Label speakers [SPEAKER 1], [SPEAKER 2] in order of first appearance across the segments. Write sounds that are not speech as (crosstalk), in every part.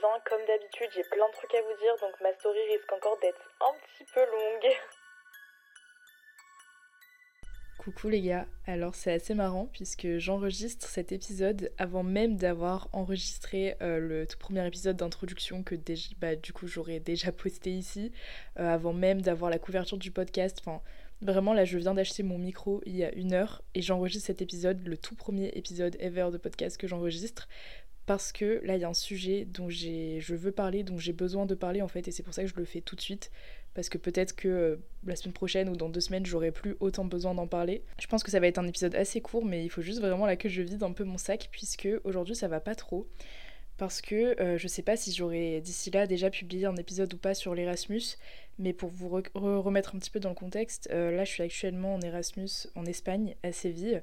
[SPEAKER 1] Comme d'habitude, j'ai plein de trucs à vous dire, donc ma story risque encore d'être un petit peu longue.
[SPEAKER 2] Coucou les gars, alors c'est assez marrant puisque j'enregistre cet épisode avant même d'avoir enregistré euh, le tout premier épisode d'introduction que bah, du coup j'aurais déjà posté ici, euh, avant même d'avoir la couverture du podcast, enfin vraiment là je viens d'acheter mon micro il y a une heure et j'enregistre cet épisode, le tout premier épisode ever de podcast que j'enregistre parce que là il y a un sujet dont je veux parler, dont j'ai besoin de parler en fait et c'est pour ça que je le fais tout de suite parce que peut-être que euh, la semaine prochaine ou dans deux semaines, j'aurai plus autant besoin d'en parler. Je pense que ça va être un épisode assez court, mais il faut juste vraiment là que je vide un peu mon sac, puisque aujourd'hui ça va pas trop. Parce que euh, je sais pas si j'aurai d'ici là déjà publié un épisode ou pas sur l'Erasmus, mais pour vous remettre un petit peu dans le contexte, euh, là je suis actuellement en Erasmus en Espagne, à Séville,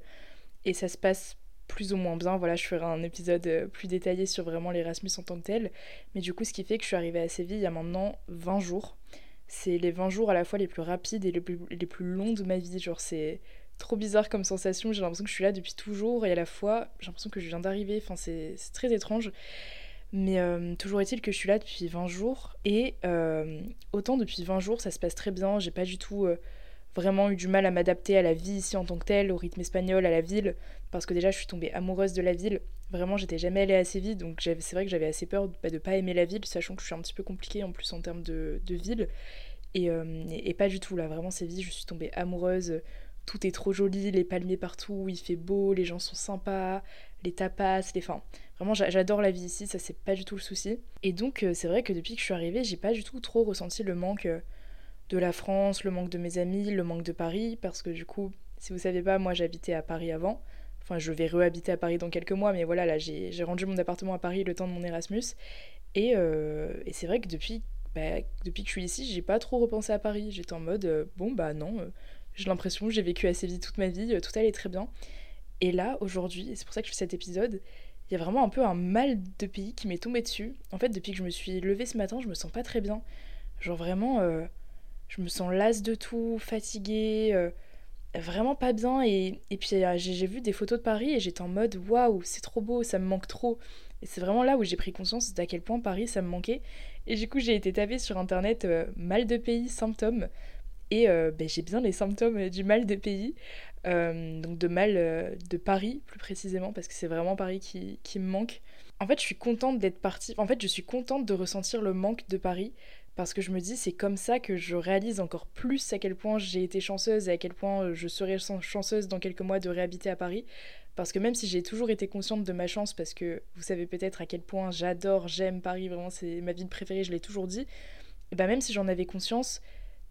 [SPEAKER 2] et ça se passe plus ou moins bien. Voilà, je ferai un épisode plus détaillé sur vraiment l'Erasmus en tant que tel. Mais du coup, ce qui fait que je suis arrivée à Séville il y a maintenant 20 jours c'est les 20 jours à la fois les plus rapides et les plus, les plus longs de ma vie. Genre, c'est trop bizarre comme sensation. J'ai l'impression que je suis là depuis toujours et à la fois, j'ai l'impression que je viens d'arriver. Enfin, c'est très étrange. Mais euh, toujours est-il que je suis là depuis 20 jours. Et euh, autant depuis 20 jours, ça se passe très bien. J'ai pas du tout euh, vraiment eu du mal à m'adapter à la vie ici en tant que telle, au rythme espagnol, à la ville. Parce que déjà, je suis tombée amoureuse de la ville. Vraiment, j'étais jamais allée assez vite, donc c'est vrai que j'avais assez peur de, bah, de pas aimer la ville, sachant que je suis un petit peu compliquée en plus en termes de, ville. Euh, et, pas du tout, là, vraiment, Séville, je suis tombée amoureuse. Tout est trop joli, les palmiers partout, il fait beau, les gens sont sympas, les tapas, les fins. Vraiment, j'adore la vie ici, ça c'est pas du tout le souci. Et donc, euh, c'est vrai que depuis que je suis arrivée, j'ai pas du tout trop ressenti le manque euh, de la France, le manque de mes amis, le manque de Paris, parce que du coup, si vous savez pas, moi j'habitais à Paris avant. Enfin, je vais rehabiter à Paris dans quelques mois, mais voilà, là, j'ai rendu mon appartement à Paris le temps de mon Erasmus. Et, euh, c'est vrai que depuis, bah, depuis que je suis ici, j'ai pas trop repensé à Paris. J'étais en mode, euh, bon, bah non, euh, j'ai l'impression que j'ai vécu assez vite toute ma vie, tout allait très bien. Et là, aujourd'hui, et c'est pour ça que je fais cet épisode, il y a vraiment un peu un mal de pays qui m'est tombé dessus. En fait, depuis que je me suis levée ce matin, je me sens pas très bien. Genre vraiment, je me sens lasse de tout, fatiguée vraiment pas bien. Et, et puis euh, j'ai vu des photos de Paris et j'étais en mode waouh, c'est trop beau, ça me manque trop. Et c'est vraiment là où j'ai pris conscience d'à quel point Paris ça me manquait. Et du coup, j'ai été tapée sur internet euh, mal de pays, symptômes. Et euh, ben, j'ai bien les symptômes du mal de pays. donc de mal de Paris plus précisément, parce que c'est vraiment Paris qui, qui me manque. En fait, je suis contente d'être partie. En fait, je suis contente de ressentir le manque de Paris parce que je me dis c'est comme ça que je réalise encore plus à quel point j'ai été chanceuse et à quel point euh, je serai chanceuse dans quelques mois de réhabiter à Paris. Parce que même si j'ai toujours été consciente de ma chance, parce que vous savez peut-être à quel point j'adore, j'aime Paris, vraiment c'est ma ville préférée, je l'ai toujours dit, et bah même si j'en avais conscience,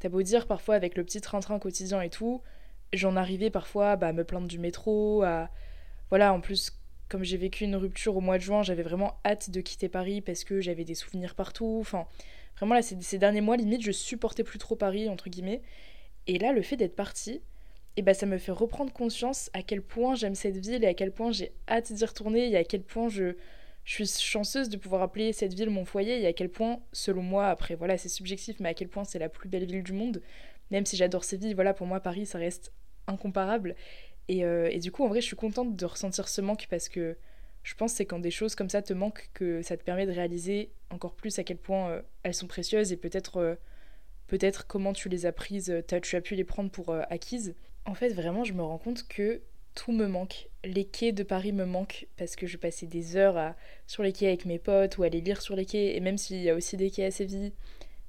[SPEAKER 2] t'as beau dire parfois avec le petit train-train quotidien et tout, j'en arrivais parfois bah, à me plaindre du métro, à... Voilà, en plus, comme j'ai vécu une rupture au mois de juin, j'avais vraiment hâte de quitter Paris parce que j'avais des souvenirs partout, enfin... Vraiment, là, ces, derniers mois, limite, je supportais plus trop Paris, entre guillemets. Et là, le fait d'être partie, et eh ben, ça me fait reprendre conscience à quel point j'aime cette ville et à quel point j'ai hâte d'y retourner et à quel point je, je suis chanceuse de pouvoir appeler cette ville mon foyer et à quel point, selon moi, après voilà, c'est subjectif, mais à quel point c'est la plus belle ville du monde. Même si j'adore Séville, voilà, pour moi, Paris, ça reste incomparable. Et, euh, et, du coup, en vrai, je suis contente de ressentir ce manque parce que je pense que c'est quand des choses comme ça te manquent que ça te permet de réaliser encore plus à quel point euh, elles sont précieuses et peut-être euh, peut-être comment tu les as prises, as, tu as pu les prendre pour acquises. En fait, vraiment, je me rends compte que tout me manque. Les quais de Paris me manquent parce que je passais des heures sur les quais avec mes potes ou à aller lire sur les quais. Et même s'il y a aussi des quais à Séville,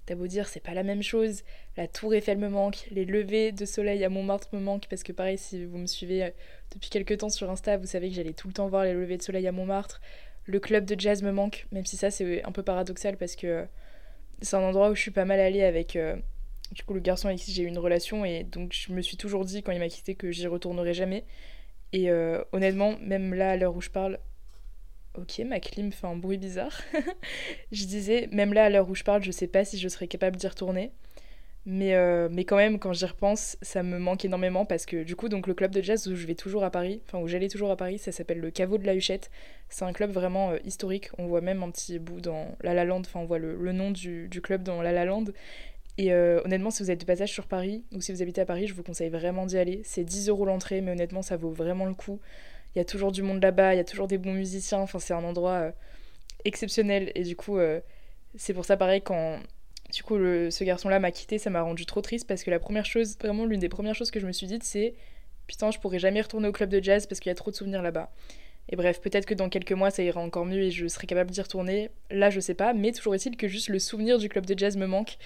[SPEAKER 2] t'as beau dire, c'est pas la même chose. La Tour Eiffel me manque, les levées de soleil à Montmartre me manquent parce que, pareil, si vous me suivez euh, depuis quelques temps sur Insta, vous savez que j'allais tout le temps voir les levées de soleil à Montmartre. Le club de jazz me manque, même si ça c'est un peu paradoxal parce que c'est un endroit où je suis pas mal allée avec. Euh, du coup, le garçon avec qui j'ai eu une relation, et donc je me suis toujours dit quand il m'a quitté que j'y retournerai jamais. Et euh, honnêtement, même là, à l'heure où je parle, ok, ma clim fait un bruit bizarre. (laughs) je disais, même là, à l'heure où je parle, je sais pas si je serais capable d'y retourner. Mais, euh, mais quand même, quand j'y repense, ça me manque énormément parce que du coup, donc le club de jazz où je vais toujours à Paris, enfin où j'allais toujours à Paris, ça s'appelle le Caveau de la Huchette. C'est un club vraiment euh, historique. On voit même un petit bout dans La La Land, enfin on voit le, nom du, du, club dans La La Land. Et euh, honnêtement, si vous êtes de passage sur Paris ou si vous habitez à Paris, je vous conseille vraiment d'y aller. C'est 10 euros l'entrée, mais honnêtement, ça vaut vraiment le coup. Il y a toujours du monde là-bas, il y a toujours des bons musiciens. Enfin, c'est un endroit euh, exceptionnel. Et du coup, euh, c'est pour ça, pareil, quand du coup, ce garçon-là m'a quitté, ça m'a rendu trop triste parce que la première chose, vraiment l'une des premières choses que je me suis dites, c'est putain, je pourrais jamais retourner au club de jazz parce qu'il y a trop de souvenirs là-bas. Et bref, peut-être que dans quelques mois ça ira encore mieux et je serai capable d'y retourner. Là, je sais pas, mais toujours est-il que juste le souvenir du club de jazz me manque.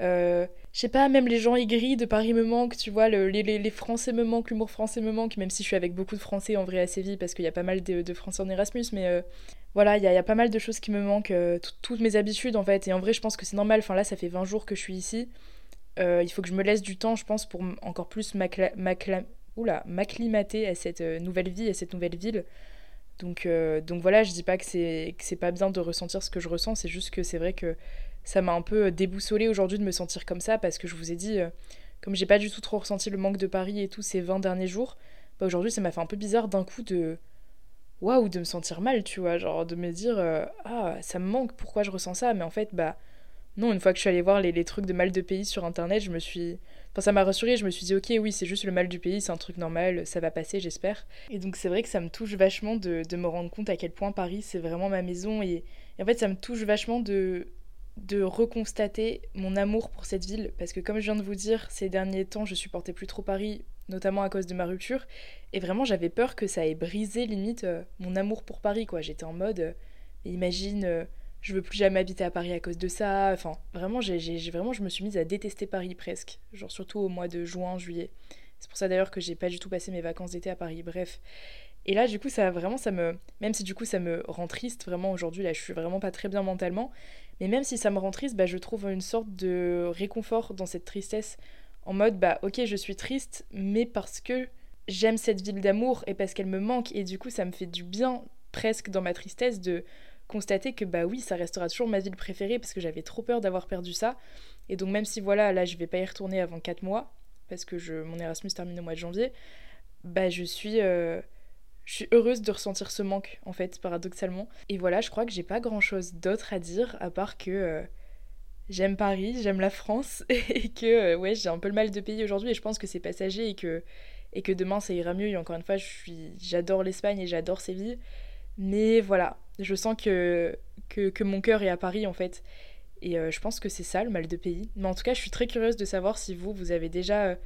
[SPEAKER 2] Euh, je sais pas, même les gens aigris de Paris me manquent, tu vois, les, les, Français me manquent, l'humour français me manque, même si je suis avec beaucoup de Français en vrai à Séville parce qu'il y a pas mal de, Français en Erasmus, mais euh, voilà, il y, a pas mal de choses qui me manquent, euh, toutes mes habitudes en fait, et en vrai, je pense que c'est normal. Enfin, là, ça fait 20 jours que je suis ici. il faut que je me laisse du temps, je pense, pour encore plus m'acclimater à cette nouvelle vie, à cette nouvelle ville. Donc, euh, donc voilà, je dis pas que c'est pas bien de ressentir ce que je ressens, c'est juste que c'est vrai que ça m'a un peu déboussolé aujourd'hui de me sentir comme ça parce que je vous ai dit, euh, comme j'ai pas du tout trop ressenti le manque de Paris et tout ces 20 derniers jours, bah aujourd'hui ça m'a fait un peu bizarre d'un coup de. Waouh, de me sentir mal, tu vois, genre de me dire, euh, ah, ça me manque, pourquoi je ressens ça? Mais en fait, bah non, une fois que je suis allée voir les, les trucs de mal de pays sur internet, je me suis Enfin, ça m'a rassurée, je me suis dit, ok, oui, c'est juste le mal du pays, c'est un truc normal, ça va passer, j'espère. Et donc, c'est vrai que ça me touche vachement de, de, me rendre compte à quel point Paris, c'est vraiment ma maison. Et, en fait, ça me touche vachement de, de reconstater mon amour pour cette ville. Parce que, comme je viens de vous dire, ces derniers temps, je supportais plus trop Paris, notamment à cause de ma rupture. Et vraiment, j'avais peur que ça ait brisé limite euh, mon amour pour Paris, quoi. J'étais en mode, euh, imagine. Euh, je veux plus jamais habiter à Paris à cause de ça. Enfin, vraiment, j'ai, vraiment, je me suis mise à détester Paris presque. Genre, surtout au mois de juin, juillet. C'est pour ça d'ailleurs que j'ai pas du tout passé mes vacances d'été à Paris. Bref. Et là, du coup, ça vraiment, ça me. Même si du coup, ça me rend triste, vraiment, aujourd'hui, là, je suis vraiment pas très bien mentalement. Mais même si ça me rend triste, bah, je trouve une sorte de réconfort dans cette tristesse. En mode, bah, ok, je suis triste, mais parce que j'aime cette ville d'amour et parce qu'elle me manque. Et du coup, ça me fait du bien, presque, dans ma tristesse, de constater que bah oui, ça restera toujours ma ville préférée parce que j'avais trop peur d'avoir perdu ça. Et donc même si voilà, là je vais pas y retourner avant 4 mois parce que mon Erasmus termine au mois de janvier, bah je suis euh, je suis heureuse de ressentir ce manque en fait paradoxalement. Et voilà, je crois que j'ai pas grand chose d'autre à dire à part que euh, j'aime Paris, j'aime la France (laughs) et que euh, j'ai un peu le mal de pays aujourd'hui et je pense que c'est passager et que que demain ça ira mieux. Et encore une fois, j'adore l'Espagne et j'adore Séville. Mais voilà, je sens que, mon cœur est à Paris en fait. Et euh, je pense que c'est ça le mal de pays. Mais en tout cas, je suis très curieuse de savoir si vous, vous avez déjà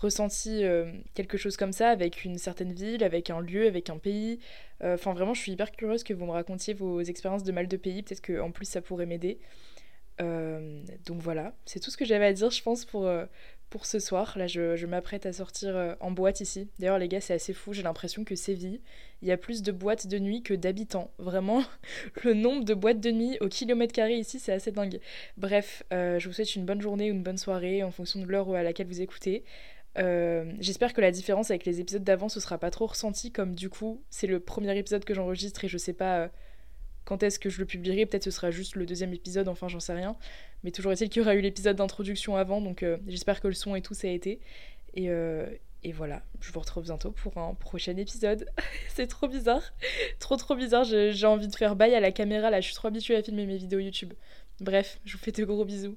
[SPEAKER 2] ressenti euh, quelque chose comme ça avec une certaine ville, avec un lieu, avec un pays. Enfin, vraiment, je suis hyper curieuse que vous me racontiez vos expériences de mal de pays. Peut-être qu'en plus, ça pourrait m'aider. donc voilà, c'est tout ce que j'avais à dire, je pense, pour, pour ce soir. Là, je, m'apprête à sortir euh, en boîte ici. D'ailleurs, les gars, c'est assez fou. J'ai l'impression que Séville, il y a plus de boîtes de nuit que d'habitants. (laughs) Vraiment, le nombre de boîtes de nuit au kilomètre carré ici, c'est assez dingue. Bref, euh, je vous souhaite une bonne journée ou une bonne soirée en fonction de l'heure à laquelle vous écoutez. Euh, j'espère que la différence avec les épisodes d'avant, ce sera pas trop ressenti, comme du coup, c'est le premier épisode que j'enregistre et je sais pas quand est-ce que je le publierai Peut-être ce sera juste le deuxième épisode, enfin j'en sais rien. Mais toujours est-il qu'il y aura eu l'épisode d'introduction avant, donc euh, j'espère que le son et tout ça a été. Et, euh, Et voilà, je vous retrouve bientôt pour un prochain épisode. (laughs) c'est trop bizarre. trop trop bizarre. J'ai envie de faire bail à la caméra là. Je suis trop habituée à filmer mes vidéos YouTube. Bref, je vous fais de gros bisous.